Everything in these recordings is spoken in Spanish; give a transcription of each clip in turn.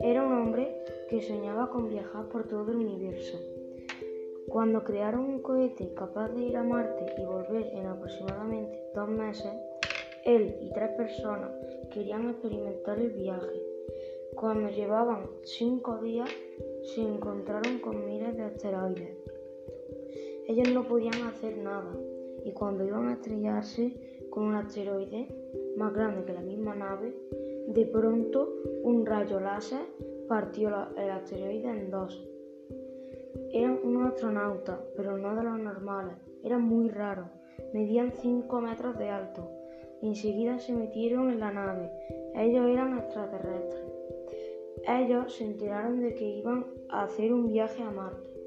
Era un hombre que soñaba con viajar por todo el universo. Cuando crearon un cohete capaz de ir a Marte y volver en aproximadamente dos meses, él y tres personas querían experimentar el viaje. Cuando llevaban cinco días, se encontraron con miles de asteroides. Ellos no podían hacer nada y cuando iban a estrellarse con un asteroide más grande que la misma nave, de pronto un rayo láser partió el asteroide en dos. Eran unos astronautas, pero no de los normales. Eran muy raros. Medían 5 metros de alto. Enseguida se metieron en la nave. Ellos eran extraterrestres. Ellos se enteraron de que iban a hacer un viaje a Marte.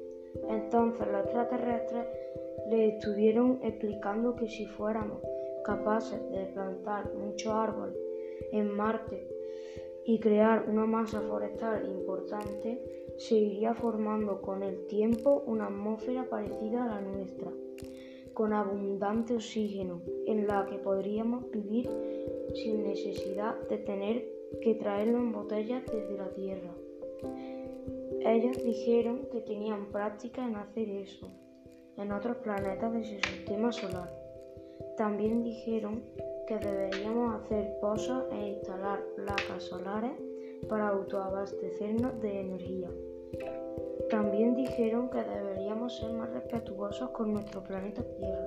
Entonces los extraterrestres les estuvieron explicando que si fuéramos capaces de plantar muchos árboles en Marte y crear una masa forestal importante, se iría formando con el tiempo una atmósfera parecida a la nuestra, con abundante oxígeno, en la que podríamos vivir sin necesidad de tener que traerlo en botellas desde la Tierra. Ellos dijeron que tenían práctica en hacer eso en otros planetas de su sistema solar. También dijeron que deberíamos hacer pozos e instalar placas solares para autoabastecernos de energía. También dijeron que deberíamos ser más respetuosos con nuestro planeta Tierra,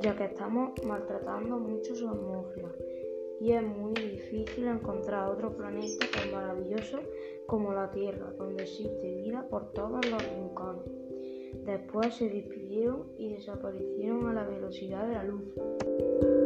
ya que estamos maltratando mucho su atmósfera y es muy difícil encontrar otro planeta tan maravilloso como la Tierra, donde existe vida por todos los rincones. Después se despidieron y desaparecieron a la velocidad de la luz.